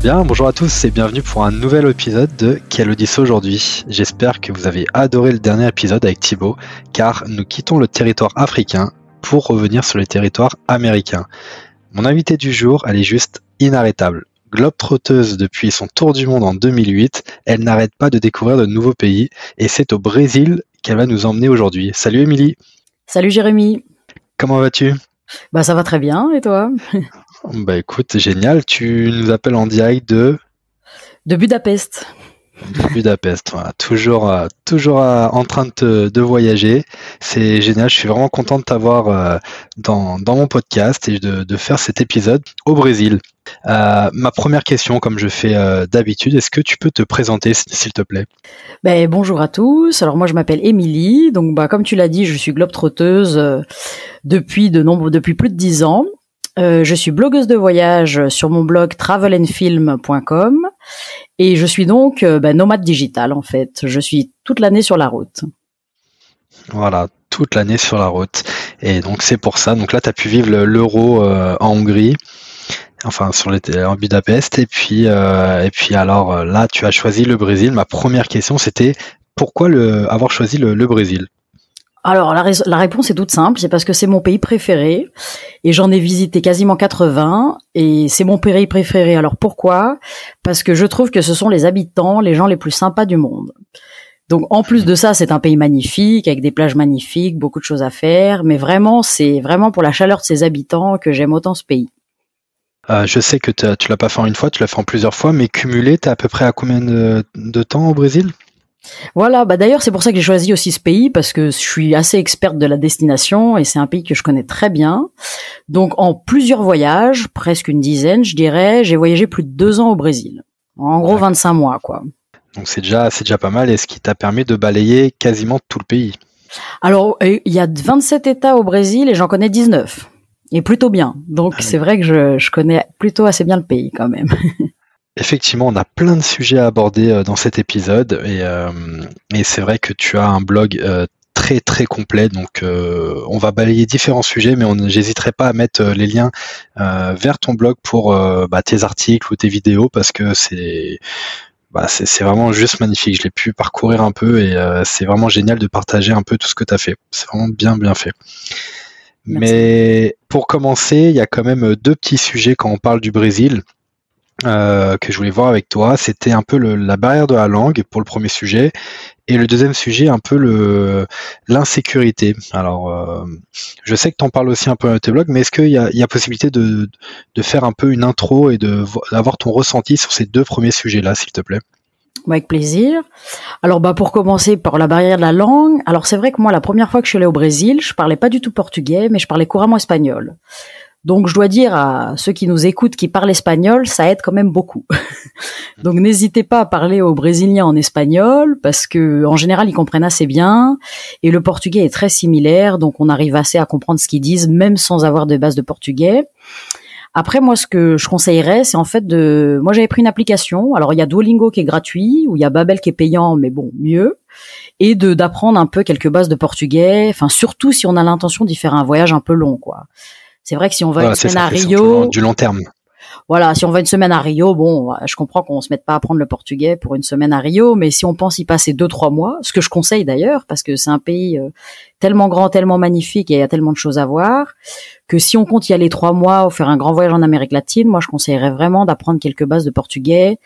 Bien, bonjour à tous et bienvenue pour un nouvel épisode de Quelle Odyssée aujourd'hui. J'espère que vous avez adoré le dernier épisode avec Thibaut, car nous quittons le territoire africain pour revenir sur les territoires américains. Mon invité du jour, elle est juste inarrêtable. Globe-trotteuse depuis son tour du monde en 2008, elle n'arrête pas de découvrir de nouveaux pays et c'est au Brésil qu'elle va nous emmener aujourd'hui. Salut Émilie. Salut Jérémy. Comment vas-tu? Bah ça va très bien et toi? Bah écoute, génial. Tu nous appelles en direct de De Budapest. De Budapest, voilà. Toujours, euh, toujours euh, en train de, de voyager. C'est génial. Je suis vraiment content de t'avoir euh, dans, dans mon podcast et de, de faire cet épisode au Brésil. ma première question, comme je fais d'habitude, est-ce que tu peux te présenter, s'il te plaît? Ben, Bonjour à tous. Alors moi, je m'appelle Émilie. Donc, bah, comme tu l'as dit, je suis globe-trotteuse depuis de nombre, depuis plus de dix ans. Euh, je suis blogueuse de voyage sur mon blog travelandfilm.com et je suis donc euh, bah, nomade digital en fait. Je suis toute l'année sur la route. Voilà, toute l'année sur la route. Et donc c'est pour ça. Donc là, tu as pu vivre l'euro euh, en Hongrie, enfin sur les, en Budapest. Et puis, alors là, tu as choisi le Brésil. Ma première question, c'était pourquoi avoir choisi le Brésil? Alors la, réponse est toute simple, c'est parce que c'est mon pays préféré et j'en ai visité quasiment 80 et c'est mon pays préféré. Alors pourquoi? Parce que je trouve que ce sont les habitants, les gens les plus sympas du monde. Donc en plus de ça, c'est un pays magnifique avec des plages magnifiques, beaucoup de choses à faire, mais vraiment c'est vraiment pour la chaleur de ses habitants que j'aime autant ce pays. Euh, je sais que tu l'as pas fait en une fois, tu l'as fait en plusieurs fois, mais cumulé, tu à peu près à combien de temps au Brésil? Voilà, bah d'ailleurs c'est pour ça que j'ai choisi aussi ce pays parce que je suis assez experte de la destination et c'est un pays que je connais très bien. Donc en plusieurs voyages, presque une dizaine, je dirais, j'ai voyagé plus de deux ans au Brésil. En gros 25 mois quoi. Donc c'est déjà c'est déjà pas mal et ce qui t'a permis de balayer quasiment tout le pays. Alors il y a 27 États au Brésil et j'en connais 19 et plutôt bien. Donc ah c'est vrai que je, je connais plutôt assez bien le pays quand même. Effectivement, on a plein de sujets à aborder euh, dans cet épisode et, euh, et c'est vrai que tu as un blog euh, très très complet. Donc on va balayer différents sujets, mais on pas à mettre les liens vers ton blog pour bah, tes articles ou tes vidéos parce que c'est bah, c'est vraiment juste magnifique. Je l'ai pu parcourir un peu et c'est vraiment génial de partager un peu tout ce que tu as fait. C'est vraiment bien bien fait. Mais pour commencer, il y a quand même deux petits sujets quand on parle du Brésil. Euh, que je voulais voir avec toi, c'était un peu la barrière de la langue pour le premier sujet, et le deuxième sujet, un peu l'insécurité. Alors, euh, je sais que tu en parles aussi un peu dans tes blogs, mais est-ce qu'il y a, y a possibilité de, faire un peu une intro et d'avoir ton ressenti sur ces deux premiers sujets-là, s'il te plaît? Avec plaisir. Alors bah pour commencer par la barrière de la langue. Alors c'est vrai que moi la première fois que je suis allée au Brésil, je parlais pas du tout portugais, mais je parlais couramment espagnol. Donc je dois dire à ceux qui nous écoutent qui parlent espagnol, ça aide quand même beaucoup. Donc n'hésitez pas à parler aux Brésiliens en espagnol parce que en général ils comprennent assez bien et le portugais est très similaire, donc on arrive assez à comprendre ce qu'ils disent même sans avoir de base de portugais. Après moi ce que je conseillerais c'est en fait de moi j'avais pris une application, alors il y a Duolingo qui est gratuit ou il y a Babel qui est payant mais bon, mieux et de d'apprendre un peu quelques bases de portugais, enfin surtout si on a l'intention d'y faire un voyage un peu long quoi. C'est vrai que si on va une semaine à Rio, du long terme. Voilà, si on va une semaine à Rio, bon, je comprends qu'on se mette pas à apprendre le portugais pour une semaine à Rio, mais si on pense y passer deux trois mois, ce que je conseille d'ailleurs, parce que c'est un pays euh, tellement grand, tellement magnifique et il y a tellement de choses à voir, que si on compte y aller trois mois ou faire un grand voyage en Amérique latine, moi je conseillerais vraiment d'apprendre quelques bases de portugais,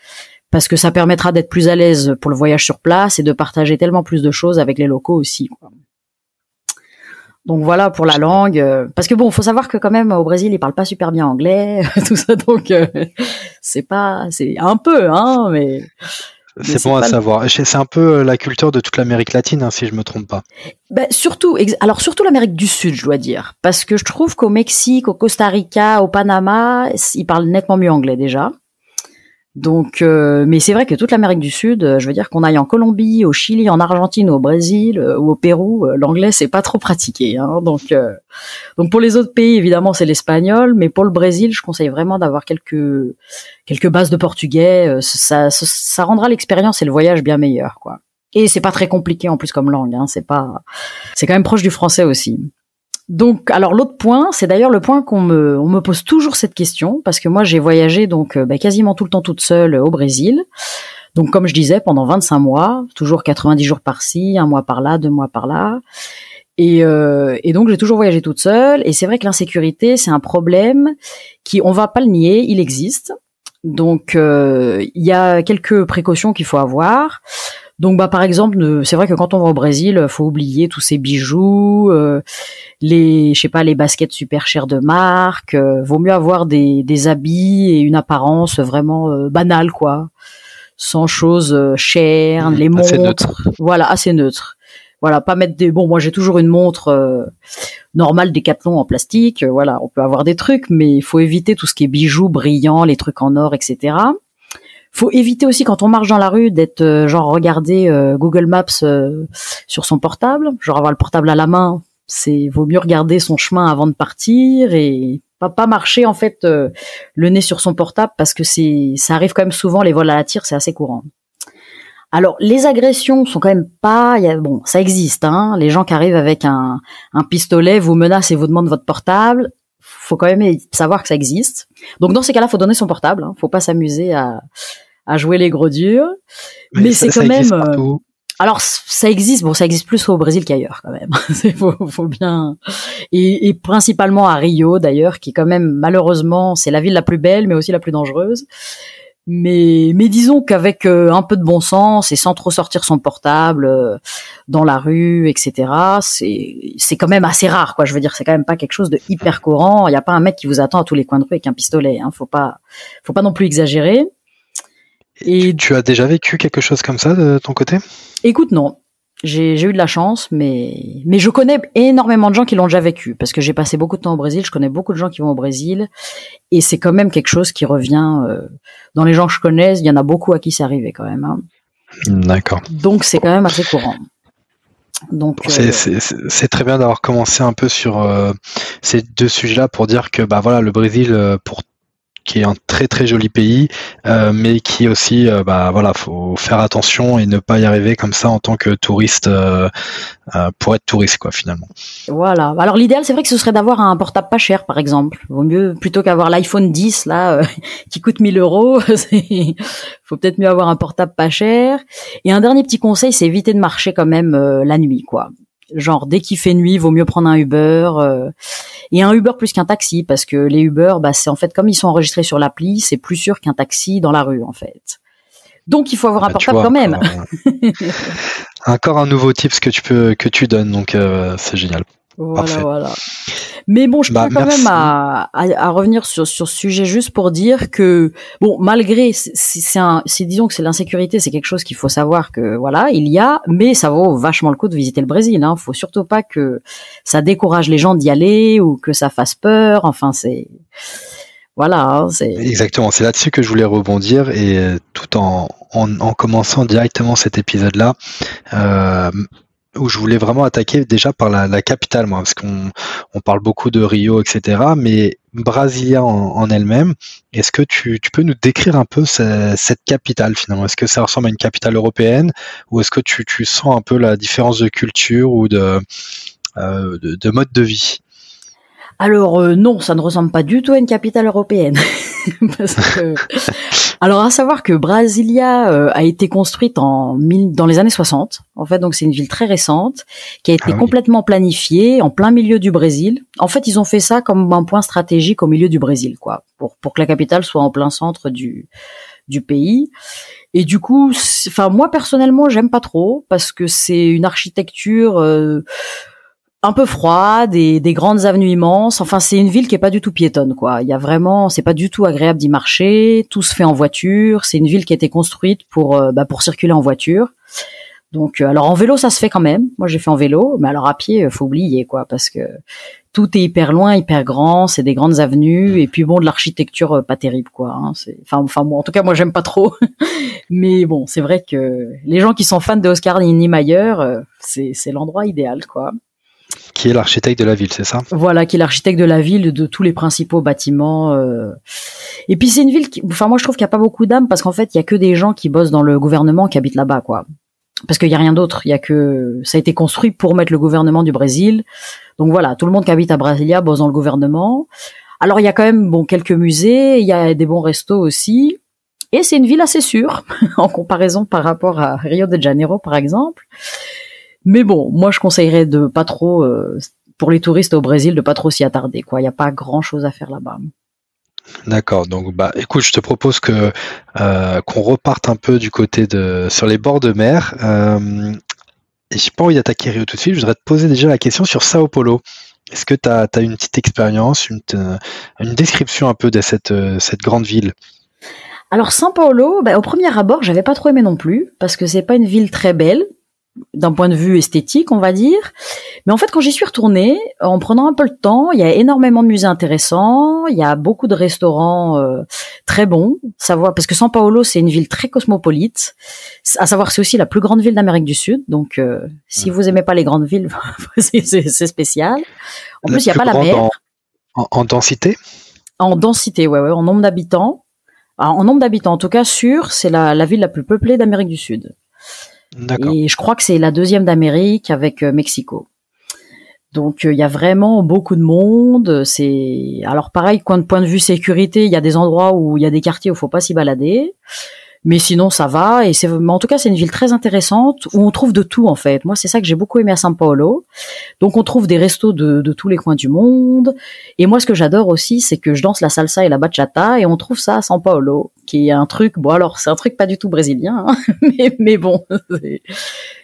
parce que ça permettra d'être plus à l'aise pour le voyage sur place et de partager tellement plus de choses avec les locaux aussi. Quoi. Donc voilà pour la langue, euh, parce que bon, faut savoir que quand même au Brésil ils parlent pas super bien anglais, tout ça, donc euh, c'est pas, c'est un peu, hein, mais. C'est bon à savoir. C'est un peu euh, la culture de toute l'Amérique latine, hein, si je me trompe pas. Ben, surtout, alors surtout l'Amérique du Sud, je dois dire, parce que je trouve qu'au Mexique, au Costa Rica, au Panama, ils parlent nettement mieux anglais déjà. Donc, euh, mais c'est vrai que toute l'Amérique du Sud, euh, je veux dire qu'on aille en Colombie, au Chili, en Argentine, au Brésil euh, ou au Pérou, l'anglais c'est pas trop pratiqué. Hein, donc, donc pour les autres pays, évidemment, c'est l'espagnol, mais pour le Brésil, je conseille vraiment d'avoir quelques quelques bases de portugais. Ça, ça, ça rendra l'expérience et le voyage bien meilleur, quoi. Et c'est pas très compliqué en plus comme langue. Hein, c'est pas, c'est quand même proche du français aussi. Donc, alors l'autre point, c'est d'ailleurs le point qu'on me, on me pose toujours cette question parce que moi j'ai voyagé donc euh, bah, quasiment tout le temps toute seule au Brésil. Donc comme je disais, pendant 25 mois, toujours 90 jours par-ci, un mois par-là, deux mois par-là. Et, euh, et donc j'ai toujours voyagé toute seule. Et c'est vrai que l'insécurité, c'est un problème qui, on va pas le nier, il existe. Donc euh, il y a quelques précautions qu'il faut avoir. Donc bah par exemple, c'est vrai que quand on va au Brésil, faut oublier tous ces bijoux, euh, les je sais pas les baskets super chères de marque. Euh, vaut mieux avoir des, des habits et une apparence vraiment euh, banale quoi, sans choses chères, les montres, assez neutre. voilà assez neutre. Voilà, pas mettre des bon moi j'ai toujours une montre normale Decathlon en plastique. voilà, on peut avoir des trucs, mais il faut éviter tout ce qui est bijoux brillants, les trucs en or, etc faut éviter aussi quand on marche dans la rue d'être euh, genre regarder euh, Google Maps euh, sur son portable, genre avoir le portable à la main. C'est vaut mieux regarder son chemin avant de partir et pas pas marcher en fait le nez sur son portable parce que c'est ça arrive quand même souvent les vols à la tire, c'est assez courant. Alors les agressions sont quand même pas y a, bon, ça existe hein, les gens qui arrivent avec un, un pistolet vous menacent et vous demandent votre portable, faut quand même savoir que ça existe. Donc dans ces cas-là, faut donner son portable. Hein. Faut pas s'amuser à, à jouer les gros durs. Mais, c'est quand même. Euh, alors ça existe, bon ça existe plus au Brésil qu'ailleurs quand même. faut, faut bien et, et, principalement à Rio d'ailleurs, qui quand même malheureusement c'est la ville la plus belle mais aussi la plus dangereuse. Mais mais disons qu'avec euh, un peu de bon sens et sans trop sortir son portable euh, dans la rue, etc. C'est c'est quand même assez rare quoi. Je veux dire c'est quand même pas quelque chose de hyper courant. Il y a pas un mec qui vous attend à tous les coins de rue avec un pistolet. Hein. Faut pas faut pas non plus exagérer. Et tu as déjà vécu quelque chose comme ça de ton côté? Écoute, non. J'ai eu de la chance, mais mais je connais énormément de gens qui l'ont déjà vécu parce que j'ai passé beaucoup de temps au Brésil. Je connais beaucoup de gens qui vont au Brésil et c'est quand même quelque chose qui revient euh, dans les gens que je connais. Il y en a beaucoup à qui c'est arrivé quand même. Hein. D'accord. Donc c'est quand même assez courant. Donc c'est euh, très bien d'avoir commencé un peu sur euh, ces deux sujets-là pour dire que bah voilà le Brésil pour qui est un très très joli pays, euh, mais qui aussi, euh, bah voilà, faut faire attention et ne pas y arriver comme ça en tant que touriste euh, pour être touriste quoi finalement. Voilà. Alors l'idéal c'est vrai que ce serait d'avoir un portable pas cher par exemple. Vaut mieux plutôt qu'avoir l'iPhone 10 là qui coûte 1000 euros. faut peut-être mieux avoir un portable pas cher. Et un dernier petit conseil, c'est éviter de marcher quand même la nuit quoi genre dès qu'il fait nuit, vaut mieux prendre un Uber euh, et un Uber plus qu'un taxi parce que les Uber, bah c'est en fait comme ils sont enregistrés sur l'appli, c'est plus sûr qu'un taxi dans la rue en fait. Donc il faut avoir un bah, portable quand même. Encore, un nouveau tips que tu peux que tu donnes, donc euh, c'est génial. Voilà, voilà. Mais bon, je bah, quand même à, à, revenir sur, sur ce sujet juste pour dire que bon, malgré c'est un, disons que c'est l'insécurité, c'est quelque chose qu'il faut savoir que voilà, il y a, mais ça vaut vachement le coup de visiter le Brésil. Hein. Faut surtout pas que ça décourage les gens d'y aller ou que ça fasse peur. Enfin, c'est voilà, hein, c'est exactement. C'est là-dessus que je voulais rebondir et euh, tout en, en, en commençant directement cet épisode-là. Euh, où je voulais vraiment attaquer déjà par la, capitale, moi, parce qu'on on parle beaucoup de Rio, etc. Mais Brasilia en, elle-même, est-ce que tu, peux nous décrire un peu cette, capitale finalement? Est-ce que ça ressemble à une capitale européenne ou est-ce que tu, sens un peu la différence de culture ou de, euh, de, mode de vie? Alors euh, non, ça ne ressemble pas du tout à une capitale européenne. Parce que alors à savoir que Brasilia euh, a été construite en dans les années 60. En fait, donc c'est une ville très récente qui a été ah complètement planifiée en plein milieu du Brésil. En fait, ils ont fait ça comme un point stratégique au milieu du Brésil, quoi, pour pour que la capitale soit en plein centre du du pays. Et du coup, enfin moi personnellement, j'aime pas trop parce que c'est une architecture euh, un peu froide, des, des grandes avenues immenses. Enfin, c'est une ville qui est pas du tout piétonne, quoi. Il y a vraiment, c'est pas du tout agréable d'y marcher. Tout se fait en voiture. C'est une ville qui a été construite pour, euh, bah, pour circuler en voiture. Donc, euh, alors en vélo, ça se fait quand même. Moi, j'ai fait en vélo, mais alors à pied, faut oublier, quoi, parce que tout est hyper loin, hyper grand, c'est des grandes avenues et puis bon de l'architecture euh, pas terrible quoi. Hein, c'est enfin en tout cas moi j'aime pas trop, mais bon c'est vrai que les gens qui sont fans de Oscar Niemeyer, euh, c'est c'est l'endroit idéal quoi. Qui est l'architecte de la ville, c'est ça? Voilà, qui est l'architecte de la ville, de tous les principaux bâtiments. Euh. Et puis c'est une ville qui, enfin moi je trouve qu'il y a pas beaucoup d'âme parce qu'en fait il y a que des gens qui bossent dans le gouvernement qui habitent là-bas quoi parce qu'il y a rien d'autre. Il y a que ça a été construit pour mettre le gouvernement du Brésil. Donc voilà, tout le monde qui habite à Brasilia bosse dans le gouvernement. Alors il y a quand même bon quelques musées, il y a des bons restos aussi, et c'est une ville assez sûre en comparaison par rapport à Rio de Janeiro par exemple. Mais bon, moi je conseillerais de pas trop euh, pour les touristes au Brésil de pas trop s'y attarder quoi. Il n'y a pas grand chose à faire là-bas. D'accord. Donc, bah, écoute, je te propose que euh, qu'on reparte un peu du côté de sur les bords de mer. Euh, et j'ai pas envie d'attaquer Rio tout de suite. Je voudrais te poser déjà la question sur Sao Paulo. Est-ce que tu as, une petite expérience, une, une, description un peu de cette, cette grande ville? Alors Sao Paulo, bah, au premier abord, j'avais pas trop aimé non plus parce que c'est pas une ville très belle d'un point de vue esthétique, on va dire. Mais en fait, quand j'y suis retournée, en prenant un peu le temps, il y a énormément de musées intéressants, il y a beaucoup de restaurants euh, très bons. Savoir parce que São Paulo, c'est une ville très cosmopolite. À savoir, c'est aussi la plus grande ville d'Amérique du Sud. Donc, euh, si vous aimez pas les grandes villes, c'est spécial. En plus, il n'y a pas la mer. En, densité? En densité, ouais, ouais, en nombre d'habitants. En nombre d'habitants, en tout cas, sûr, c'est la, la ville la plus peuplée d'Amérique du Sud. Et je crois que c'est la deuxième d'Amérique avec euh, Mexico. Donc euh, il y a vraiment beaucoup de monde. C'est alors pareil, point de point de vue sécurité, il y a des endroits où il y a des quartiers où il faut pas s'y balader. Mais sinon, ça va. Et c'est, en tout cas, c'est une ville très intéressante où on trouve de tout, en fait. Moi, c'est ça que j'ai beaucoup aimé à São Paulo. Donc, on trouve des restos de, de tous les coins du monde. Et moi, ce que j'adore aussi, c'est que je danse la salsa et la bachata et on trouve ça à São Paulo, qui est un truc, bon, alors, c'est un truc pas du tout brésilien, hein, mais, bon.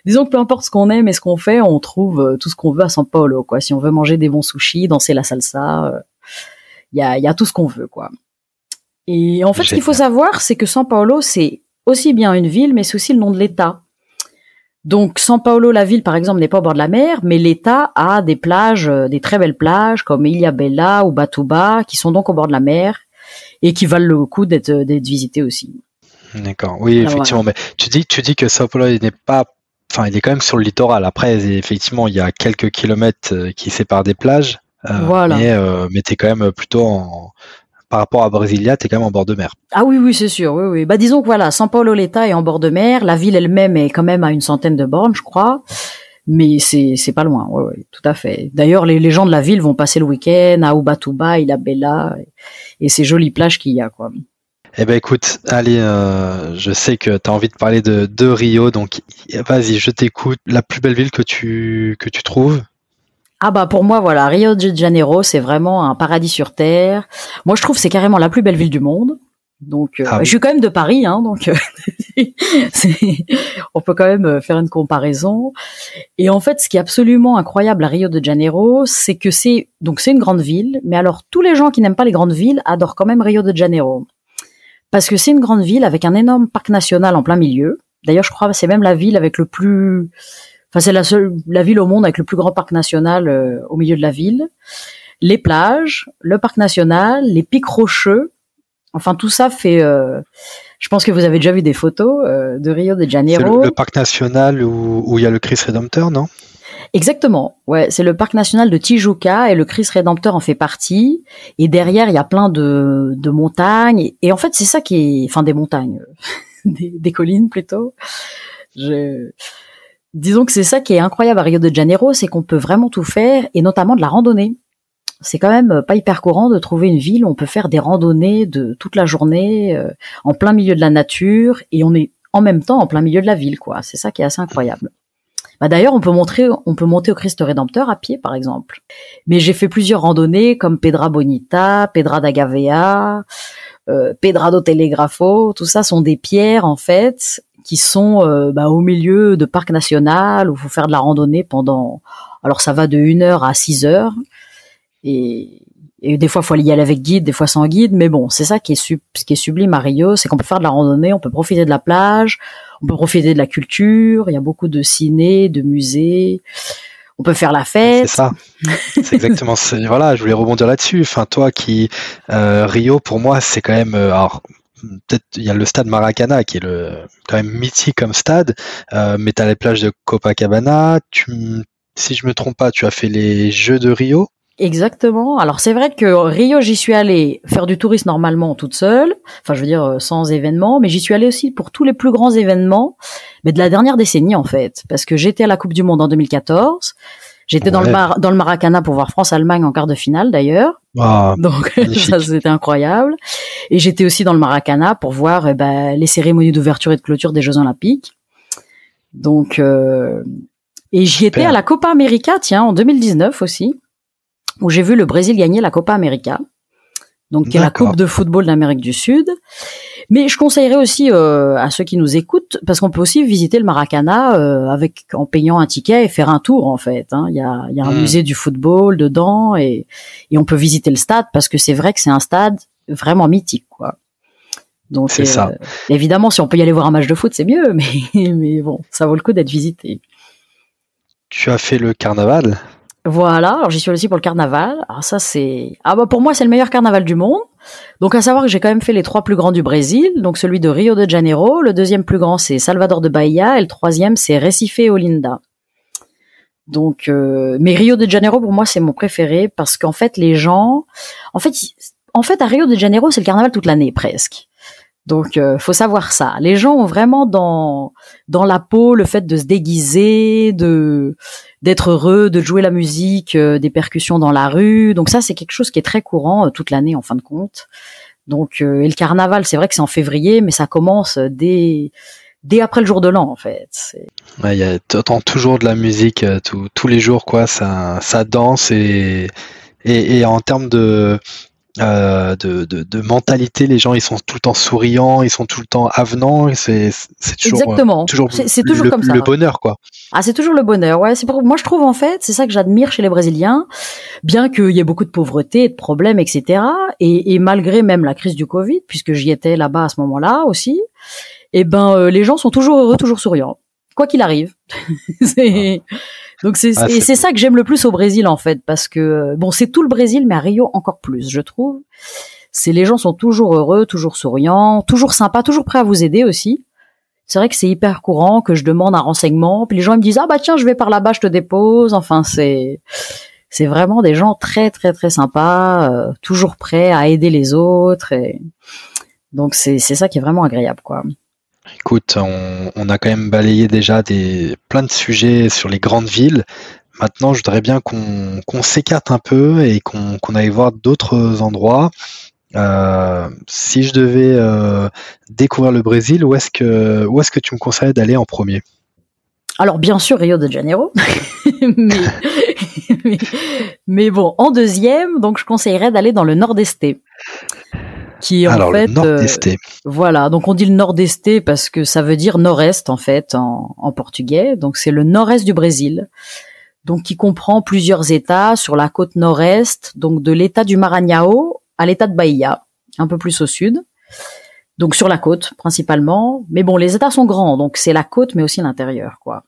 Disons que peu importe ce qu'on aime et ce qu'on fait, on trouve euh, tout ce qu'on veut à São Paulo, quoi. Si on veut manger des bons sushis, danser la salsa, euh, il y a, y a tout ce qu'on veut, quoi. Et en fait, ce qu'il faut savoir, c'est que São Paulo, c'est aussi bien une ville, mais c'est aussi le nom de l'État. Donc, São Paulo, la ville, par exemple, n'est pas au bord de la mer, mais l'État a des plages, euh, des très belles plages, comme Ilhabela ou Batuba, qui sont donc au bord de la mer et qui valent le coup d'être visitées aussi. D'accord. Oui, effectivement. Mais tu dis, tu dis que São Paulo n'est pas, enfin, il est quand même sur le littoral. Après, effectivement, il y a quelques kilomètres euh, qui séparent des plages. Euh, voilà. Mais, euh, mais es quand même plutôt en, par rapport à Brasilia, tu es quand même en bord de mer. Ah oui, oui, c'est sûr. Oui, oui. Bah disons que voilà, São Paulo l'État est en bord de mer, la ville elle-même est quand même à une centaine de bornes, je crois. Mais c'est c'est pas loin, oui, oui, tout à fait. D'ailleurs, les, les gens de la ville vont passer le week-end à Ubatuba, Ilhabela et, et ces jolies plages qu'il y a, quoi. Eh ben écoute, allez, euh, je sais que tu as envie de parler de, de Rio, donc vas-y, je t'écoute. La plus belle ville que tu que tu trouves? Ah bah pour moi voilà Rio de Janeiro c'est vraiment un paradis sur terre. Moi je trouve c'est carrément la plus belle ville du monde. Donc euh, ah je suis quand même de Paris hein donc euh, on peut quand même euh, faire une comparaison. Et en fait ce qui est absolument incroyable à Rio de Janeiro c'est que c'est donc c'est une grande ville mais alors tous les gens qui n'aiment pas les grandes villes adorent quand même Rio de Janeiro parce que c'est une grande ville avec un énorme parc national en plein milieu. D'ailleurs je crois que c'est même la ville avec le plus Enfin, c'est la seule, la ville au monde avec le plus grand parc national euh, au milieu de la ville. Les plages, le parc national, les pics rocheux. Enfin, tout ça fait. Euh, je pense que vous avez déjà vu des photos euh, de Rio de Janeiro. C'est le, parc national où il y a le Christ Rédempteur, non? Exactement. Ouais, c'est le parc national de Tijuca et le Christ Rédempteur en fait partie. Et derrière, il y a plein de, de montagnes. Et, en fait, c'est ça qui est, enfin, des montagnes, des, des collines plutôt. Je, Disons que c'est ça qui est incroyable à Rio de Janeiro, c'est qu'on peut vraiment tout faire, et notamment de la randonnée. C'est quand même pas hyper courant de trouver une ville où on peut faire des randonnées de toute la journée, euh, en plein milieu de la nature, et on est en même temps en plein milieu de la ville, quoi. C'est ça qui est assez incroyable. Bah d'ailleurs, on peut montrer, on peut monter au Christ Rédempteur à pied, par exemple. Mais j'ai fait plusieurs randonnées comme Pedra Bonita, Pedra da Gavea, euh, Pedra do Telegrafo. Tout ça sont des pierres en fait qui sont euh, bah, au milieu de parcs national où il faut faire de la randonnée pendant. Alors ça va de 1 heure à 6 heures et, et des fois il faut y aller avec guide, des fois sans guide, mais bon c'est ça qui est, ce qui est sublime à Rio, c'est qu'on peut faire de la randonnée, on peut profiter de la plage, on peut profiter de la culture, il y a beaucoup de ciné, de musées. on peut faire la fête. C'est ça. C'est exactement. Voilà, je voulais rebondir là-dessus. Enfin, toi qui euh, Rio, pour moi, c'est quand même. Euh, alors, peut-être il y a le stade Maracana qui est le quand même mythique comme stade, euh, mais tu as les plages de Copacabana. Si je me trompe pas, tu as fait les Jeux de Rio. Exactement. Alors c'est vrai que Rio, j'y suis allée faire du tourisme normalement toute seule, enfin je veux dire euh, sans événement, mais j'y suis allée aussi pour tous les plus grands événements, mais de la dernière décennie en fait, parce que j'étais à la Coupe du Monde en 2014, j'étais dans le dans le Maracana pour voir France-Allemagne en quart de finale d'ailleurs, ah, donc ça c'était incroyable, et j'étais aussi dans le Maracana pour voir eh ben, les cérémonies d'ouverture et de clôture des Jeux Olympiques. Donc euh, et j'y étais à la Copa América, tiens, en 2019 aussi où j'ai vu le Brésil gagner la Copa América, donc qui est la Coupe de football d'Amérique du Sud. Mais je conseillerais aussi euh, à ceux qui nous écoutent, parce qu'on peut aussi visiter le Maracana euh, avec en payant un ticket et faire un tour en fait. Hein. Il y, a, y a un hmm. musée du football dedans et, et on peut visiter le stade parce que c'est vrai que c'est un stade vraiment mythique quoi. Donc c'est ça. Euh, évidemment, si on peut y aller voir un match de foot, c'est mieux, mais mais bon, ça vaut le coup d'être visité. Tu as fait le carnaval? Voilà, alors j'y suis aussi pour le carnaval. Alors ça c'est ah bah pour moi c'est le meilleur carnaval du monde. Donc à savoir que j'ai quand même fait les trois plus grands du Brésil, donc celui de Rio de Janeiro, le deuxième plus grand c'est Salvador de Bahia et le troisième c'est Recife et Olinda. Donc euh, mais Rio de Janeiro pour moi c'est mon préféré parce qu'en fait les gens en fait en fait à Rio de Janeiro c'est le carnaval toute l'année presque. Donc, euh, faut savoir ça. Les gens ont vraiment dans dans la peau le fait de se déguiser, de d'être heureux, de jouer la musique, euh, des percussions dans la rue. Donc ça, c'est quelque chose qui est très courant euh, toute l'année en fin de compte. Donc, euh, et le carnaval, c'est vrai que c'est en février, mais ça commence dès dès après le jour de l'an en fait. Il y a toujours de la musique tous les jours, quoi. Ça ça danse et, et en termes de euh, de, de, de, mentalité. Les gens, ils sont tout le temps souriants, ils sont tout le temps avenants. C'est toujours, Exactement. toujours, c'est toujours le, comme ça. Le bonheur, quoi. Ah, c'est toujours le bonheur. Ouais, c'est pour moi je trouve en fait, c'est ça que j'admire chez les Brésiliens, bien qu'il y ait beaucoup de pauvreté, de problèmes, etc. Et, et malgré même la crise du Covid, puisque j'y étais là-bas à ce moment-là aussi, et eh ben euh, les gens sont toujours heureux, toujours souriants, quoi qu'il arrive. c'est donc c'est ah, c'est ça que j'aime le plus au Brésil en fait parce que euh, bon c'est tout le Brésil mais à Rio encore plus je trouve. C'est les gens sont toujours heureux, toujours souriants, toujours sympas, toujours prêts à vous aider aussi. C'est vrai que c'est hyper courant que je demande un renseignement puis les gens me disent ah bah tiens je vais par là-bas je te dépose. Enfin c'est c'est vraiment des gens très très très sympas, euh, toujours prêts à aider les autres et donc c'est c'est ça qui est vraiment agréable quoi. Écoute, on, a quand même balayé déjà des, plein de sujets sur les grandes villes. Maintenant, je voudrais bien qu'on s'écarte un peu et qu'on aille voir d'autres endroits. Euh, si je devais euh, découvrir le Brésil, où est-ce que, tu me conseillerais d'aller en premier? Alors bien sûr Rio de Janeiro, mais, bon en deuxième donc je conseillerais d'aller dans le nord-est qui en Alors, fait le nord-est. Euh, voilà, donc on dit le nord-est parce que ça veut dire nord-est en fait en, en portugais. Donc c'est le nord-est du Brésil. Donc qui comprend plusieurs États sur la côte nord-est, donc de l'État du Maranhão à l'État de Bahia, un peu plus au sud. Donc sur la côte principalement, mais bon les États sont grands, donc c'est la côte mais aussi l'intérieur quoi.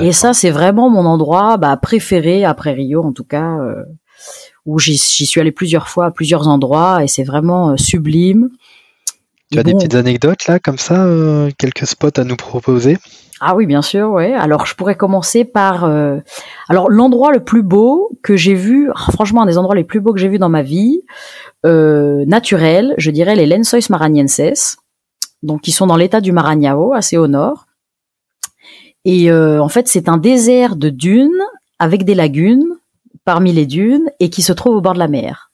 Et ça c'est vraiment mon endroit bah, préféré après Rio en tout cas. Euh, où j'y suis allé plusieurs fois à plusieurs endroits et c'est vraiment euh, sublime. Tu as des petites anecdotes là, comme ça, euh, quelques spots à nous proposer? Ah oui, bien sûr, ouais. Alors je pourrais commencer par, euh, alors l'endroit le plus beau que j'ai vu, ah, franchement un des endroits les plus beaux que j'ai vu dans ma vie, naturel, je dirais les Lençóis Maranhenses, donc qui sont dans l'état du Maranhão, assez au nord. Et en fait, c'est un désert de dunes avec des lagunes parmi les dunes et qui se trouve au bord de la mer.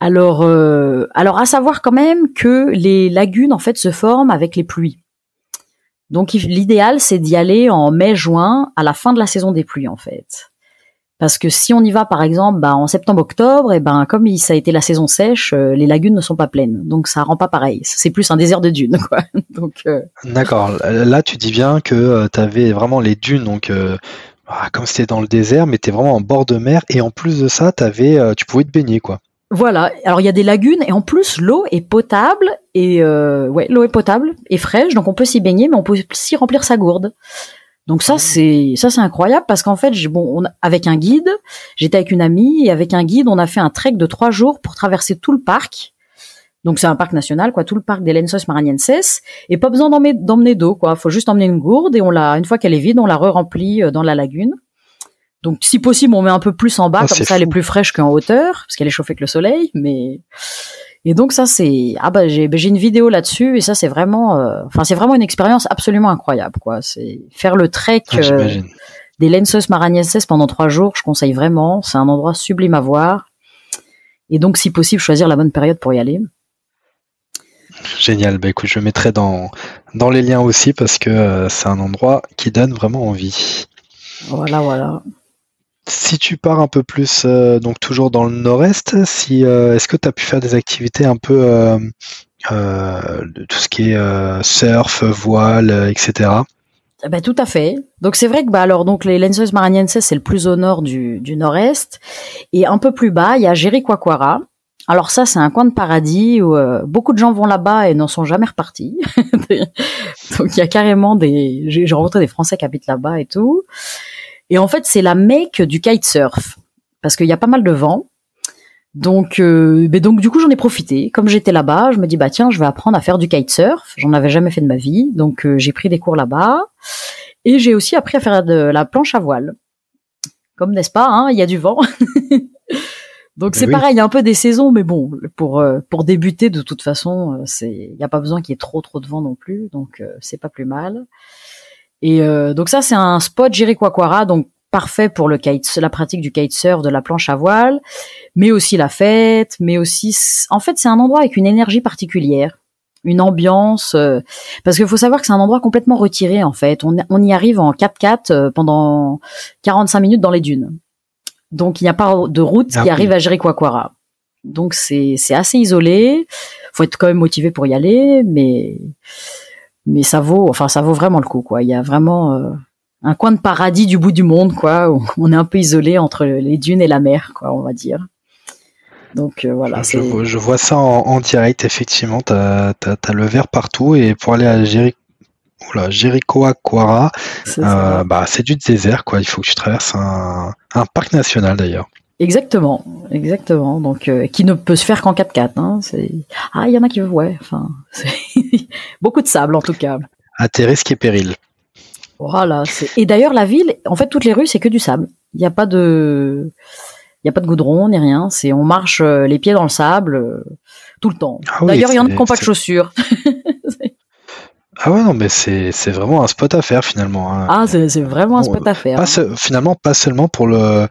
Alors, euh, alors à savoir quand même que les lagunes en fait se forment avec les pluies. Donc l'idéal c'est d'y aller en mai-juin à la fin de la saison des pluies en fait. Parce que si on y va par exemple bah, en septembre-octobre, et eh ben comme ça a été la saison sèche, euh, les lagunes ne sont pas pleines, donc ça rend pas pareil. C'est plus un désert de dunes quoi. euh, d'accord. Là tu dis bien que tu avais vraiment les dunes donc ah, comme c'était dans le désert, mais t'es vraiment en bord de mer et en plus de ça, avais, euh, tu pouvais te baigner quoi. Voilà. Alors il y a des lagunes et en plus l'eau est potable et euh, ouais l'eau est potable et fraîche donc on peut s'y baigner mais on peut aussi remplir sa gourde. Donc ça c'est ça c'est incroyable parce qu'en fait j'ai bon avec un guide j'étais avec une amie et avec un guide on a fait un trek de trois jours pour traverser tout le parc donc c'est un parc national, quoi, tout le parc des Lensos Maranienses, et pas besoin d'emmener d'eau, quoi. Faut juste emmener une gourde et on la, une fois qu'elle est vide, on la re-remplit euh, dans la lagune. Donc si possible, on met un peu plus en bas, ah, comme ça elle est plus fraîche qu'en hauteur, parce qu'elle est chauffée avec le soleil. Mais et donc ça c'est ah bah j'ai j'ai une vidéo là-dessus et ça c'est vraiment, euh, enfin c'est vraiment une expérience absolument incroyable, quoi. C'est faire le trek. Ah, euh, des Lensos Maranienses pendant trois jours, je conseille vraiment. C'est un endroit sublime à voir. Et donc, si possible, choisir la bonne période pour y aller. Génial. Bah écoute, je mettrai dans, dans les liens aussi parce que euh, c'est un endroit qui donne vraiment envie. Voilà, voilà. Si tu pars un peu plus, euh, donc toujours dans le nord-est, si, euh, est-ce que tu as pu faire des activités un peu de tout ce qui est surf, voile, etc. Eh ben, tout à fait. Donc c'est vrai que bah alors donc les Lenses Maranienses c'est le plus au nord du, du nord-est et un peu plus bas il y a Jericoacoara alors ça, c'est un coin de paradis où euh, beaucoup de gens vont là-bas et n'en sont jamais repartis. Donc il y a carrément des, j'ai rencontré des Français qui habitent là-bas et tout. Et en fait, c'est la mecque du kitesurf parce qu'il y a pas mal de vent. Donc, euh, ben donc du coup, j'en ai profité. Comme j'étais là-bas, je me dis bah tiens, je vais apprendre à faire du kitesurf. J'en avais jamais fait de ma vie, donc euh, j'ai pris des cours là-bas. Et j'ai aussi appris à faire de la planche à voile. Comme n'est-ce pas, hein, il y a du vent. Donc c'est pareil, il y a un peu des saisons, mais bon, pour euh, pour débuter de toute façon, euh, c'est il y a pas besoin qu'il y ait trop trop de vent non plus, donc euh, c'est pas plus mal. Et donc ça c'est un spot Jericoacoara, donc parfait pour le kite, la pratique du kitesurf, de la planche à voile, mais aussi la fête, mais aussi en fait c'est un endroit avec une énergie particulière, une ambiance, parce qu'il faut savoir que c'est un endroit complètement retiré en fait. On, on y arrive en 4x4 pendant 45 minutes dans les dunes. Donc il n'y a pas de route ah qui arrive à Jericoacoara. Donc c'est assez isolé. Faut être quand même motivé pour y aller, mais mais ça vaut enfin ça vaut vraiment le coup quoi. Il y a vraiment euh, un coin de paradis du bout du monde quoi. Où on est un peu isolé entre les dunes et la mer quoi, on va dire. Donc euh, voilà. Je, je, vois ça en, direct effectivement. T'as as, le verre partout et pour aller à Jericho Oula, Jericoacoara, euh, bah, c'est du désert, quoi. Il faut que tu traverses un, parc national d'ailleurs. Exactement, exactement. Donc, euh, qui ne peut se faire qu'en 4x4. Hein. Ah, il y en a qui veulent, ouais. Enfin, beaucoup de sable en tout cas. À tes risques et périls. Voilà. Et d'ailleurs, la ville, en fait, toutes les rues, c'est que du sable. Il n'y a pas de, il y a pas de goudron ni rien. C'est on marche euh, les pieds dans le sable euh, tout le temps. Ah d'ailleurs, il y en a qui n'ont pas de chaussures. Ah ouais, non, mais c'est, c'est vraiment un spot à faire finalement. Hein. Ah, c'est, c'est vraiment un spot à faire. Pas finalement, pas seulement pour, le, euh,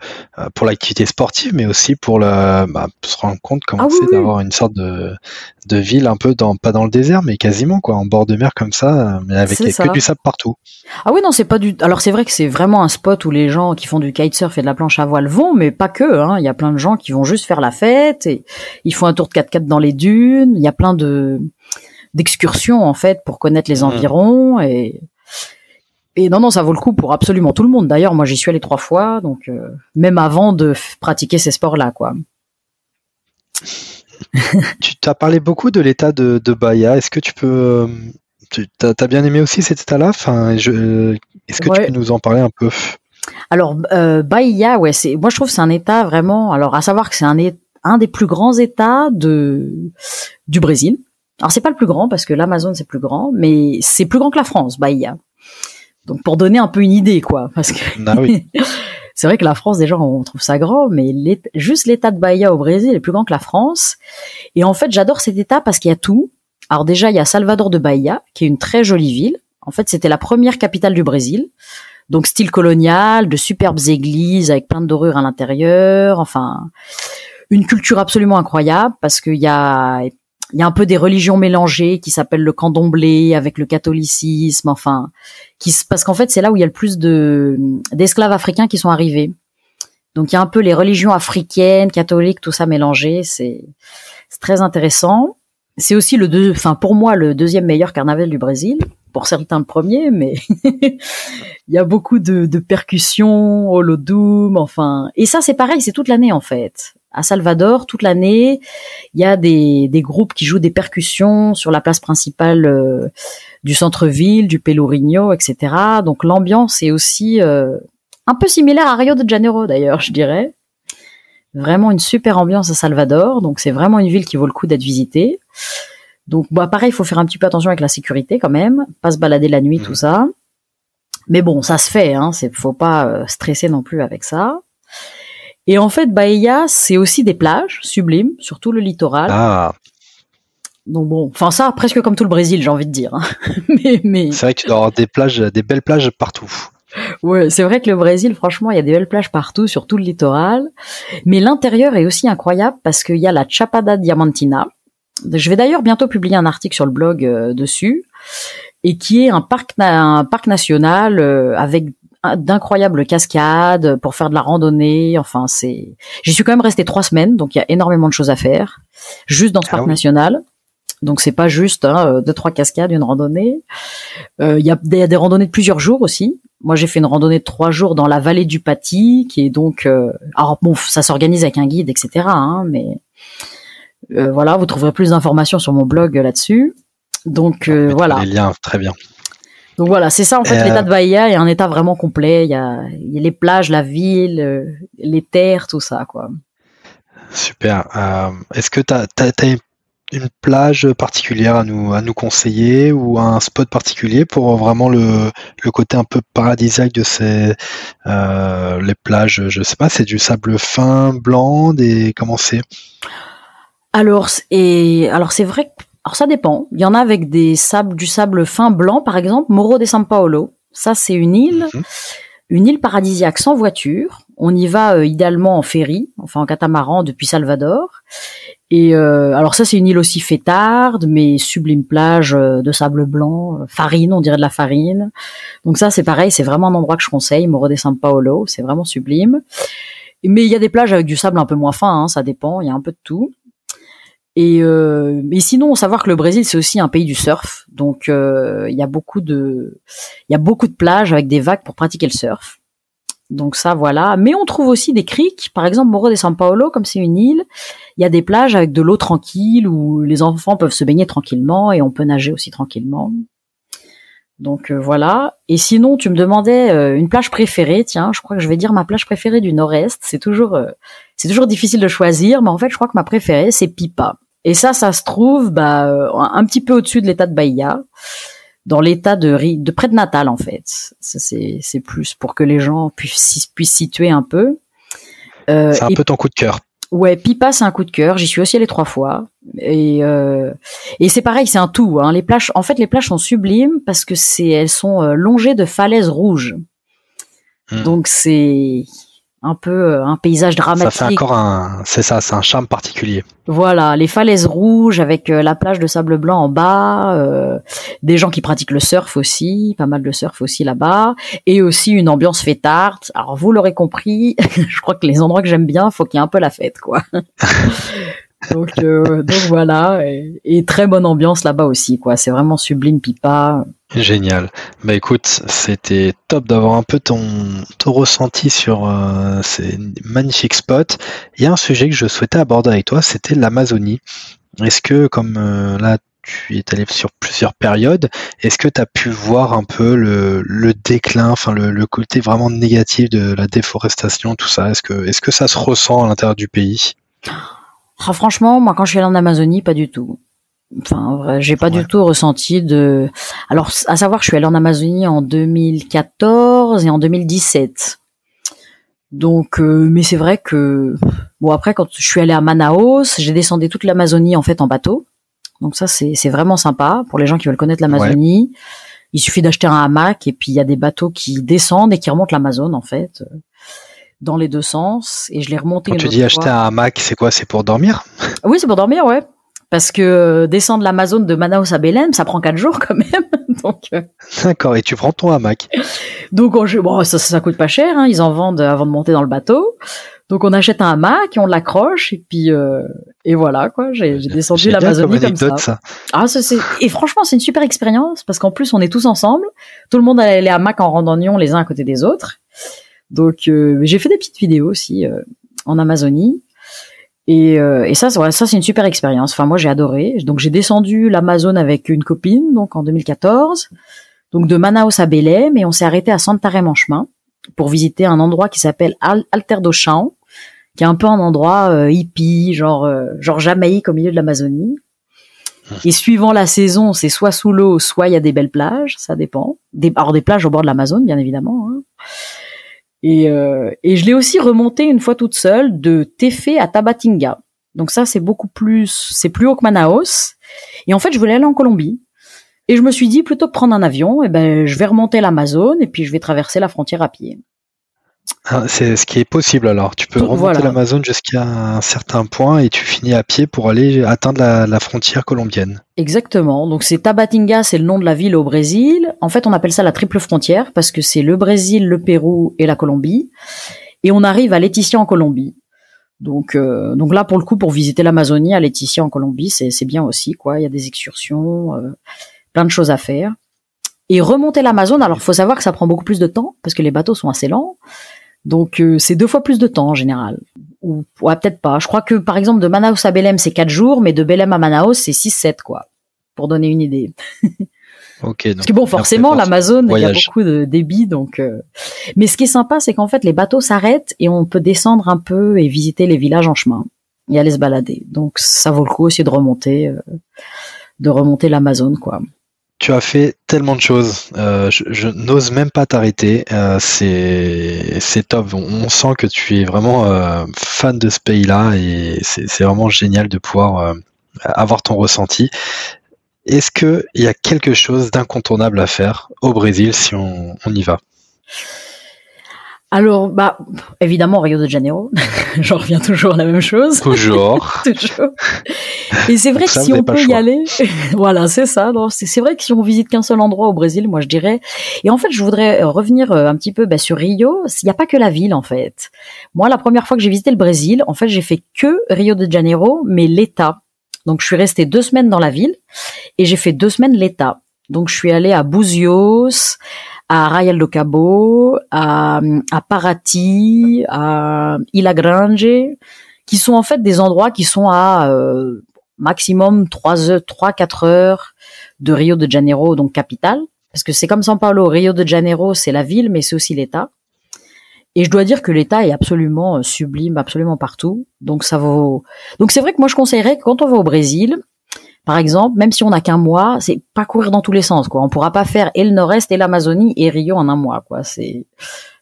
pour l'activité sportive, mais aussi pour le, bah, se rendre compte comment ah c'est d'avoir une sorte de, de ville un peu dans, pas dans le désert, mais quasiment quoi, en bord de mer comme ça, mais avec que du sable partout. Ah oui, non, c'est pas du. Alors c'est vrai que c'est vraiment un spot où les gens qui font du kitesurf et de la planche à voile vont, mais pas que. Hein. Il y a plein de gens qui vont juste faire la fête et ils font un tour de 4x4 dans les dunes. Il y a plein de d'excursion en fait pour connaître les mmh. environs et et non non ça vaut le coup pour absolument tout le monde. D'ailleurs moi j'y suis allé trois fois donc euh, même avant de pratiquer ces sports là quoi. tu t'as parlé beaucoup de l'état de, de Bahia. Est-ce que tu peux euh, tu as, bien aimé aussi cet état-là? Enfin, Est-ce que tu peux nous en parler un peu? Alors euh, Bahia ouais c'est moi je trouve c'est un état vraiment alors à savoir que c'est un un des plus grands états de du Brésil alors c'est pas le plus grand parce que l'Amazon c'est plus grand, mais c'est plus grand que la France, Bahia. Donc pour donner un peu une idée quoi, parce que ah oui. c'est vrai que la France déjà on trouve ça grand, mais juste l'état de Bahia au Brésil est plus grand que la France. Et en fait j'adore cet état parce qu'il y a tout. Alors déjà il y a Salvador de Bahia qui est une très jolie ville. En fait c'était la première capitale du Brésil. Donc style colonial, de superbes églises avec plein de dorures à l'intérieur, enfin une culture absolument incroyable parce qu'il y a il y a un peu des religions mélangées qui s'appellent le candomblé avec le catholicisme, enfin, qui parce qu'en fait c'est là où il y a le plus de d'esclaves africains qui sont arrivés. Donc il y a un peu les religions africaines, catholiques, tout ça mélangé. C'est très intéressant. C'est aussi le deux, enfin pour moi le deuxième meilleur carnaval du Brésil. Pour certains le premier, mais il y a beaucoup de, de percussions, holodum, enfin. Et ça c'est pareil, c'est toute l'année en fait. À Salvador, toute l'année, il y a des, des groupes qui jouent des percussions sur la place principale euh, du centre-ville, du Pelourinho, etc. Donc l'ambiance est aussi euh, un peu similaire à Rio de Janeiro d'ailleurs, je dirais. Vraiment une super ambiance à Salvador, donc c'est vraiment une ville qui vaut le coup d'être visitée. Donc bah pareil, il faut faire un petit peu attention avec la sécurité quand même, pas se balader la nuit, tout ça. Mais bon, ça se fait, hein, c'est faut pas euh, stresser non plus avec ça. Et en fait, Bahia, c'est aussi des plages sublimes, surtout le littoral. Ah. Donc bon, enfin ça, presque comme tout le Brésil, j'ai envie de dire. Hein. mais, mais... C'est vrai que tu dois avoir des plages, des belles plages partout. Ouais, c'est vrai que le Brésil, franchement, il y a des belles plages partout, sur tout le littoral. Mais l'intérieur est aussi incroyable parce qu'il y a la Chapada Diamantina. Je vais d'ailleurs bientôt publier un article sur le blog euh, dessus et qui est un parc, un parc national euh, avec d'incroyables cascades pour faire de la randonnée. Enfin, c'est. J'y suis quand même resté trois semaines, donc il y a énormément de choses à faire juste dans ce ah parc national. Donc c'est pas juste hein, euh, deux trois cascades, une randonnée. Euh, il y, a des, des, randonnées de plusieurs jours aussi. Moi j'ai fait une randonnée de trois jours dans la vallée du Paty, qui est donc. Euh... Alors bon, ça s'organise avec un guide, etc. Hein, mais euh, voilà, vous trouverez plus d'informations sur mon blog là-dessus. Donc euh, voilà. Les liens, très bien. Donc voilà, c'est ça en fait l'état de Bahia est un état vraiment complet. Il y a, il y a les plages, la ville, euh, les terres, tout ça quoi. Super. Euh, Est-ce que tu as, une plage particulière à nous, à nous conseiller ou un spot particulier pour vraiment le, le côté un peu paradisiaque de ces euh, les plages? Je sais pas, c'est du sable fin, blanc, des comment c'est? Alors et alors c'est vrai que alors ça dépend. Il y en a avec des sables, du sable fin blanc, par exemple, Moro de San Paolo. Ça, c'est une île, mhm. une île paradisiaque sans voiture. On y va euh, idéalement en ferry, enfin en catamaran depuis Salvador. Et euh, alors ça, c'est une île aussi fêtarde, mais sublime plage euh, de sable blanc, farine, on dirait de la farine. Donc ça, c'est pareil, c'est vraiment un endroit que je conseille, Moro de San Paolo. C'est vraiment sublime. Mais il y a des plages avec du sable un peu moins fin, hein, ça dépend, il y a un peu de tout. Et euh, mais sinon, savoir que le Brésil c'est aussi un pays du surf, donc euh, il y a beaucoup de il y a beaucoup de plages avec des vagues pour pratiquer le surf. Donc ça voilà, mais on trouve aussi des criques, par exemple Morro de San Paolo comme c'est une île, il y a des plages avec de l'eau tranquille où les enfants peuvent se baigner tranquillement et on peut nager aussi tranquillement. Donc euh, voilà. Et sinon, tu me demandais euh, une plage préférée. Tiens, je crois que je vais dire ma plage préférée du Nord-Est. C'est toujours, euh, c'est toujours difficile de choisir, mais en fait, je crois que ma préférée c'est Pipa. Et ça, ça se trouve bah, euh, un petit peu au-dessus de l'état de Bahia, dans l'état de, de près de Natal en fait. C'est, c'est plus pour que les gens puissent, puissent situer un peu. Euh, c'est un peu ton coup de cœur. Ouais, Pipa, c'est un coup de cœur. J'y suis aussi allée trois fois. Et, euh, et c'est pareil, c'est un tout. Hein. Les plages, en fait, les plages sont sublimes parce que c'est, elles sont euh, longées de falaises rouges. Hmm. Donc c'est, un peu euh, un paysage dramatique. Ça fait encore un, c'est ça, c'est un charme particulier. Voilà, les falaises rouges avec euh, la plage de sable blanc en bas, euh, des gens qui pratiquent le surf aussi, pas mal de surf aussi là-bas, et aussi une ambiance fêtarde. Alors vous l'aurez compris, je crois que les endroits que j'aime bien, faut qu'il y ait un peu la fête, quoi. donc, donc voilà, et, très bonne ambiance là-bas aussi, quoi. C'est vraiment sublime, Pipa. Génial. Bah écoute, c'était top d'avoir un peu ton, ressenti sur euh, ces magnifiques spots. Il y a un sujet que je souhaitais aborder avec toi, c'était l'Amazonie. Est-ce que, comme euh, là, tu es allé sur plusieurs périodes, est-ce que tu as pu voir un peu le, déclin, enfin le, côté vraiment négatif de la déforestation, tout ça? Que, est-ce que ça se ressent à l'intérieur du pays? Ah, Franchement, moi quand je suis allé en Amazonie, pas du tout. Enfin, j'ai pas du tout ressenti de. Alors, à savoir, je suis allée en Amazonie en 2014 et en 2017. Donc, euh, mais c'est vrai que bon après, quand je suis allée à Manaus, j'ai descendu toute l'Amazonie en fait en bateau. Donc ça, c'est c'est vraiment sympa pour les gens qui veulent connaître l'Amazonie. Il suffit d'acheter un hamac et puis il y a des bateaux qui descendent et qui remontent l'Amazone en fait dans les deux sens. Et je l'ai remonté. Quand tu dis acheter un hamac, c'est quoi? C'est pour dormir? Oui, c'est pour dormir, ouais parce que euh, descendre l'Amazon de Manaus à Belém, ça prend quatre jours quand même. Donc euh. d'accord, et tu prends ton hamac. Donc bon, ça, ça coûte pas cher, hein, ils en vendent avant de monter dans le bateau. Donc on achète un hamac et on l'accroche et puis euh, et voilà quoi. J'ai descendu l'Amazonie comme, ça. ça. Ah ça c'est et franchement c'est une super expérience parce qu'en plus on est tous ensemble. Tout le monde a les hamacs en randonnion les uns à côté des autres. Donc j'ai fait des petites vidéos aussi en Amazonie Et, euh, et ça, ça c'est une super expérience. Enfin, moi, j'ai adoré. Donc, j'ai descendu l'Amazone avec une copine, donc en 2014, donc de Manaus à Belém, et on s'est arrêté à Santarém en chemin pour visiter un endroit qui s'appelle Alter do Chão, qui est un peu un endroit euh, hippie, genre euh, genre Jamaïque au milieu de l'Amazonie. Et suivant la saison, c'est soit sous l'eau, soit il y a des belles plages, ça dépend. Des, alors des plages au bord de l'Amazone, bien évidemment. Hein. Et, euh, et je l'ai aussi remonté une fois toute seule de Tefe à Tabatinga. Donc ça, c'est beaucoup plus, c'est plus haut que Manaus. Et en fait, je voulais aller en Colombie. Et je me suis dit, plutôt que prendre un avion, eh ben, je vais remonter l'Amazone et puis je vais traverser la frontière à pied. Ah, c'est ce qui est possible alors. Tu peux remonter l'Amazon jusqu'à un certain point et tu finis à pied pour aller atteindre la, frontière colombienne. Exactement. Donc c'est Tabatinga, c'est le nom de la ville au Brésil. En fait, on appelle ça la triple frontière parce que c'est le Brésil, le Pérou et la Colombie. Et on arrive à Laetitia en Colombie. Donc, euh, donc là, pour le coup, pour visiter l'Amazonie à Laetitia en Colombie, c'est bien aussi. quoi. Il y a des excursions, euh, plein de choses à faire. Et remonter l'Amazon, alors faut savoir que ça prend beaucoup plus de temps parce que les bateaux sont assez lents. Donc euh, c'est deux fois plus de temps en général. Ou ouais, peut-être pas. Je crois que par exemple de Manaus à Belém c'est quatre jours, mais de Belém à Manaus c'est 6-7 quoi. Pour donner une idée. ok. Parce que bon, forcément l'Amazon il y a beaucoup de débit, donc. Euh, mais ce qui est sympa c'est qu'en fait les bateaux s'arrêtent et on peut descendre un peu et visiter les villages en chemin et aller se balader. Donc ça vaut le coup aussi de remonter, euh, de remonter l'Amazon quoi tu as fait tellement de choses. Euh, je, n'ose même pas t'arrêter. Euh, c'est top. On, sent que tu es vraiment euh, fan de ce pays-là et c'est vraiment génial de pouvoir avoir ton ressenti. Est-ce qu'il y a quelque chose d'incontournable à faire au Brésil si on y va? Alors, bah, évidemment, Rio de Janeiro. J'en reviens toujours à la même chose. Toujours. toujours. Et c'est vrai que si on peut y aller, voilà, c'est ça. C'est vrai que si on visite qu'un seul endroit au Brésil, moi je dirais. Et en fait, je voudrais euh, revenir euh, un petit peu bah, sur Rio. Il n'y a pas que la ville, en fait. Moi, la première fois que j'ai visité le Brésil, en fait, j'ai fait que Rio de Janeiro, mais l'État. Donc, je suis restée deux semaines dans la ville et j'ai fait deux semaines l'État. Donc, je suis allée à Buzios, à Rayal do Cabo, à, à Paraty, à Ilha Grande, qui sont en fait des endroits qui sont à euh, maximum 3 heures, 3 4 heures de Rio de Janeiro, donc capitale, parce que c'est comme São Paulo, Rio de Janeiro, c'est la ville, mais c'est aussi l'État. Et je dois dire que l'État est absolument euh, sublime, absolument partout. Donc ça vaut. Donc c'est vrai que moi je conseillerais que quand on va au Brésil, par exemple, même si on n'a qu'un mois, c'est pas courir dans tous les sens, quoi. On pourra pas faire et le Nord-Est et l'Amazonie et Rio en un mois, quoi. C'est,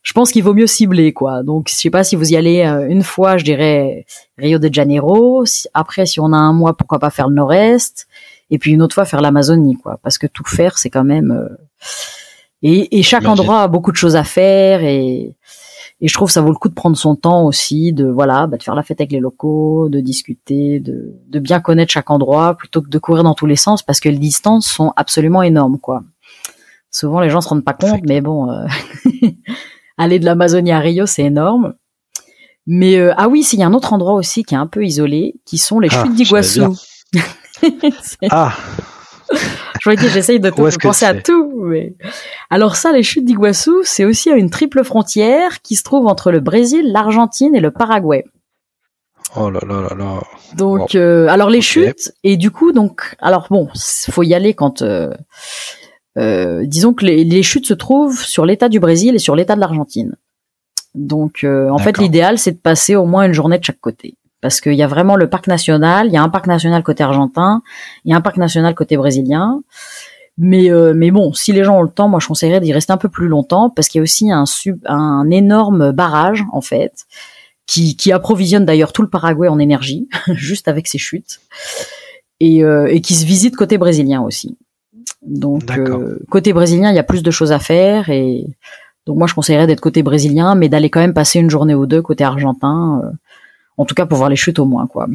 je pense qu'il vaut mieux cibler, quoi. Donc, je sais pas si vous y allez euh, une fois, je dirais Rio de Janeiro. Après, si on a un mois, pourquoi pas faire le Nord-Est et puis une autre fois faire l'Amazonie, quoi. Parce que tout faire, c'est quand même. Euh, et, et, chaque endroit a beaucoup de choses à faire et et je trouve que ça vaut le coup de prendre son temps aussi, de voilà, bah, de faire la fête avec les locaux, de discuter, de, de bien connaître chaque endroit, plutôt que de courir dans tous les sens, parce que les distances sont absolument énormes, quoi. Souvent, les gens se rendent pas compte, mais bon, euh, aller de l'Amazonie à Rio, c'est énorme. Mais euh, ah oui, s'il y a un autre endroit aussi qui est un peu isolé, qui sont les ah, chutes d'Iguassou. ah, je vois que j'essaye de penser à tout. Mais... Alors ça, les chutes d'Iguassou, c'est aussi une triple frontière qui se trouve entre le Brésil, l'Argentine et le Paraguay. Oh là là là là. Donc, euh, alors les chutes et du coup, donc, alors bon, faut y aller quand. Euh, euh, disons que les, les, chutes se trouvent sur l'état du Brésil et sur l'état de l'Argentine. Donc, en fait, l'idéal, c'est de passer au moins une journée de chaque côté parce qu'il y a vraiment le parc national, il y a un parc national côté argentin, il y a un parc national côté brésilien. Mais euh, mais bon, si les gens ont le temps, moi je conseillerais d'y rester un peu plus longtemps parce qu'il y a aussi un sub, un énorme barrage en fait qui qui approvisionne d'ailleurs tout le Paraguay en énergie juste avec ses chutes et euh, et qui se visite côté brésilien aussi. Donc euh, côté brésilien, il y a plus de choses à faire et donc moi je conseillerais d'être côté brésilien mais d'aller quand même passer une journée ou deux côté argentin en tout cas pour voir les chutes au moins quoi.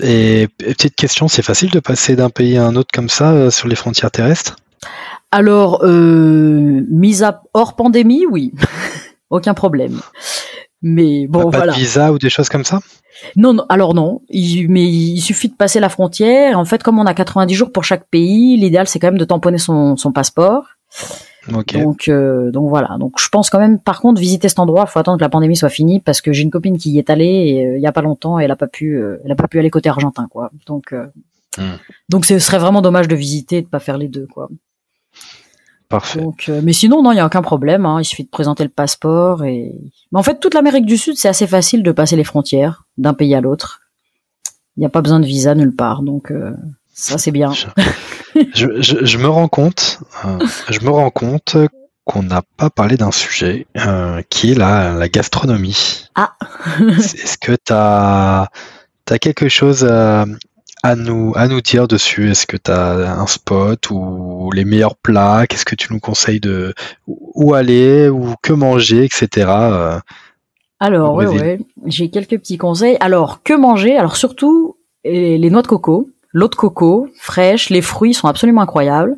Et petite question, c'est facile de passer d'un pays à un autre comme ça euh, sur les frontières terrestres? Alors, euh, mise à hors pandémie, oui, aucun problème. Mais bon, pas voilà. de visa ou des choses comme ça? Non, non, alors non. Il, mais il suffit de passer la frontière. En fait, comme on a 90 jours pour chaque pays, l'idéal c'est quand même de tamponner son, son passeport. Donc, donc voilà. Donc je pense quand même, par contre, visiter cet endroit, il faut attendre que la pandémie soit finie parce que j'ai une copine qui y est allée il y a pas longtemps et elle a pas pu, elle a pas pu aller côté argentin, quoi. Donc hmm. donc ce serait vraiment dommage de visiter et de pas faire les deux, quoi. Donc, euh, mais sinon, non, il n'y a aucun problème. Hein. Il suffit de présenter le passeport. Et... Mais en fait, toute l'Amérique du Sud, c'est assez facile de passer les frontières d'un pays à l'autre. Il n'y a pas besoin de visa nulle part. Donc, euh, ça, c'est bien. Je, me rends compte, euh, je me rends compte qu'on n'a pas parlé d'un sujet qui est la, la gastronomie. Ah. Est-ce que tu as, as, quelque chose à, à nous, à nous dire dessus? Est-ce que tu as un spot ou les meilleurs plats? Qu'est-ce que tu nous conseilles de où aller ou que manger, etc. Euh, Alors, ouais, j'ai quelques petits conseils. Alors, que manger? Alors, surtout les noix de coco, l'eau de coco fraîche, les fruits sont absolument incroyables.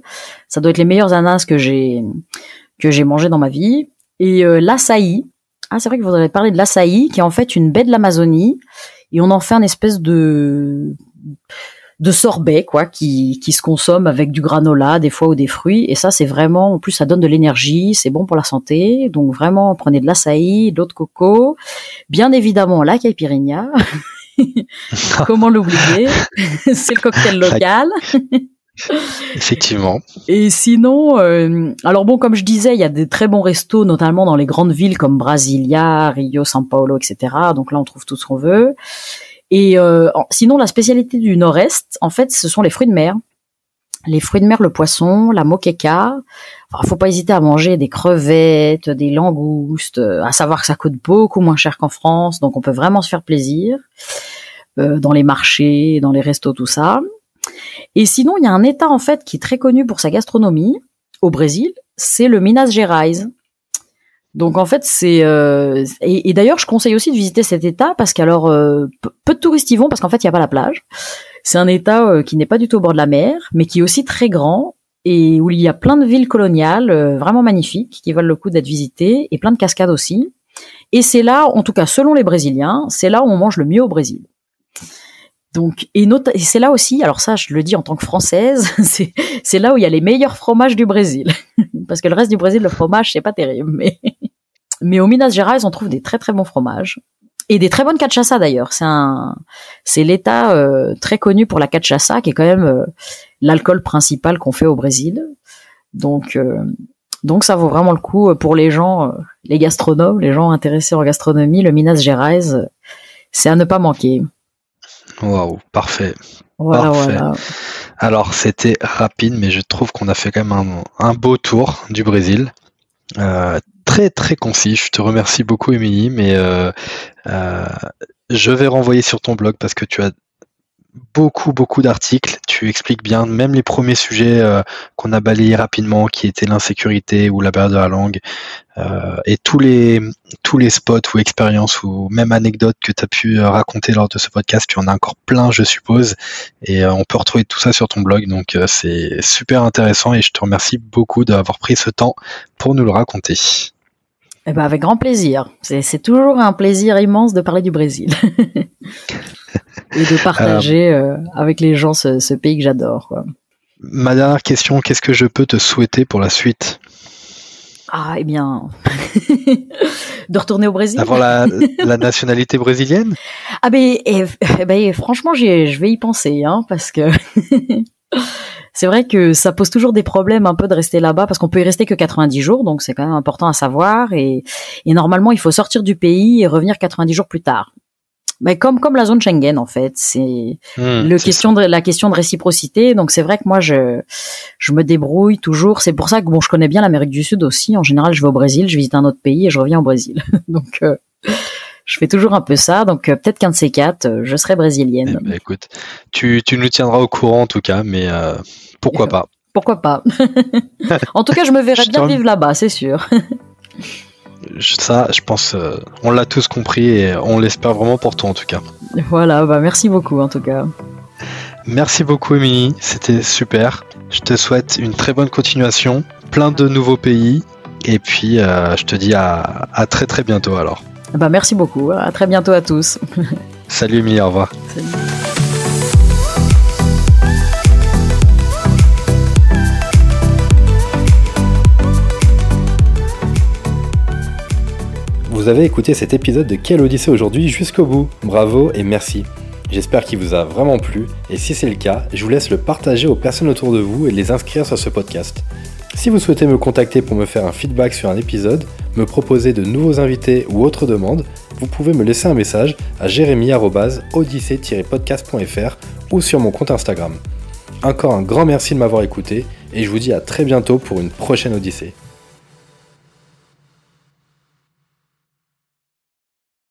Ça doit être les meilleurs ananas que j'ai que j'ai mangé dans ma vie. Et euh, l'açaï. Ah, c'est vrai que vous avez parlé de l'açaï, qui est en fait une baie de l'Amazonie, et on en fait un espèce de de sorbet quoi qui, qui se consomme avec du granola des fois ou des fruits et ça c'est vraiment en plus ça donne de l'énergie c'est bon pour la santé donc vraiment prenez de l'açaï de l'eau de coco bien évidemment la caipirinha comment l'oublier? C'est le cocktail local Effectivement. Et sinon, euh, alors bon, comme je disais, il y a des très bons restos, notamment dans les grandes villes comme Brasilia, Rio, São Paulo, etc. Donc là, on trouve tout ce qu'on veut. Et euh, sinon, la spécialité du Nord-Est, en fait, ce sont les fruits de mer. Les fruits de mer, le poisson, la moqueca. Enfin, faut pas hésiter à manger des crevettes, des langoustes. À savoir que ça coûte beaucoup moins cher qu'en France, donc on peut vraiment se faire plaisir euh, dans les marchés, dans les restos, tout ça. Et sinon, il y a un État en fait qui est très connu pour sa gastronomie au Brésil, c'est le Minas Gerais. Donc en fait c'est euh, et, d'ailleurs je conseille aussi de visiter cet État parce qu'alors euh, peu de touristes y vont parce qu'en fait il n'y a pas la plage. C'est un État euh, qui n'est pas du tout au bord de la mer, mais qui est aussi très grand et où il y a plein de villes coloniales vraiment magnifiques qui valent le coup d'être visitées et plein de cascades aussi. Et c'est là, en tout cas selon les Brésiliens, c'est là où on mange le mieux au Brésil. Donc, et, et c'est là aussi, alors ça, je le dis en tant que française, c'est là où il y a les meilleurs fromages du Brésil. Parce que le reste du Brésil, le fromage, c'est pas terrible. Mais, mais au Minas Gerais, on trouve des très très bons fromages. Et des très bonnes cachaça d'ailleurs. C'est un, c'est l'État euh, très connu pour la cachaça, qui est quand même euh, l'alcool principal qu'on fait au Brésil. Donc, euh, donc ça vaut vraiment le coup pour les gens, les gastronomes, les gens intéressés en gastronomie. Le Minas Gerais, c'est à ne pas manquer. Waouh, parfait. parfait. Alors, c'était rapide, mais je trouve qu'on a fait quand même un, beau tour du Brésil. Euh, très très concis. Je te remercie beaucoup, Émilie, mais euh, euh, je vais renvoyer sur ton blog parce que tu as beaucoup, beaucoup d'articles. Tu expliques bien même les premiers sujets euh, qu'on a balayés rapidement, qui étaient l'insécurité ou la barrière de la langue, euh, et tous les, tous les spots ou expériences ou même anecdotes que tu as pu euh, raconter lors de ce podcast. Tu en as encore plein, je suppose, et on peut retrouver tout ça sur ton blog. Donc c'est super intéressant et je te remercie beaucoup d'avoir pris ce temps pour nous le raconter. Eh ben avec grand plaisir. C'est toujours un plaisir immense de parler du Brésil. et de partager euh, avec les gens ce, pays que j'adore. Ma dernière question, qu'est-ce que je peux te souhaiter pour la suite? Ah, eh bien, de retourner au Brésil? Avoir la, nationalité brésilienne? Ah ben, eh, eh ben franchement, je vais y penser, hein, parce que c'est vrai que ça pose toujours des problèmes un peu de rester là-bas, parce qu'on peut y rester que 90 jours, donc c'est quand même important à savoir. Et, et normalement, il faut sortir du pays et revenir 90 jours plus tard mais comme comme la zone Schengen en fait, c'est hmm, le question de la question de réciprocité. Donc c'est vrai que moi je je me débrouille toujours. C'est pour ça que bon, je connais bien l'Amérique du Sud aussi. En général, je vais au Brésil, je visite un autre pays et je reviens au Brésil. donc euh, je fais toujours un peu ça. Donc euh, peut-être qu'un de ces quatre, euh, je serai brésilienne. Eh ben, écoute, tu tu nous tiendras au courant en tout cas, mais pourquoi pas? Pourquoi pas? En tout cas, je me verrai bien vivre là-bas, c'est sûr ça, je pense, euh, on l'a tous compris et on l'espère vraiment pour toi en tout cas. Voilà, bah merci beaucoup en tout cas. Merci beaucoup Émilie, c'était super. Je te souhaite une très bonne continuation, plein de nouveaux pays et puis euh, je te dis à, très très bientôt alors. Ah bah, merci beaucoup. Hein. À très bientôt à tous. Salut Emilie, au revoir. Vous avez écouté cet épisode de Quelle Odyssée aujourd'hui jusqu'au bout. Bravo et merci. J'espère qu'il vous a vraiment plu et si c'est le cas, je vous laisse le partager aux personnes autour de vous et les inscrire sur ce podcast. Si vous souhaitez me contacter pour me faire un feedback sur un épisode, me proposer de nouveaux invités ou autres demandes, vous pouvez me laisser un message à jérémy-odyssée-podcast.fr ou sur mon compte Instagram. Encore un grand merci de m'avoir écouté et je vous dis à très bientôt pour une prochaine Odyssée.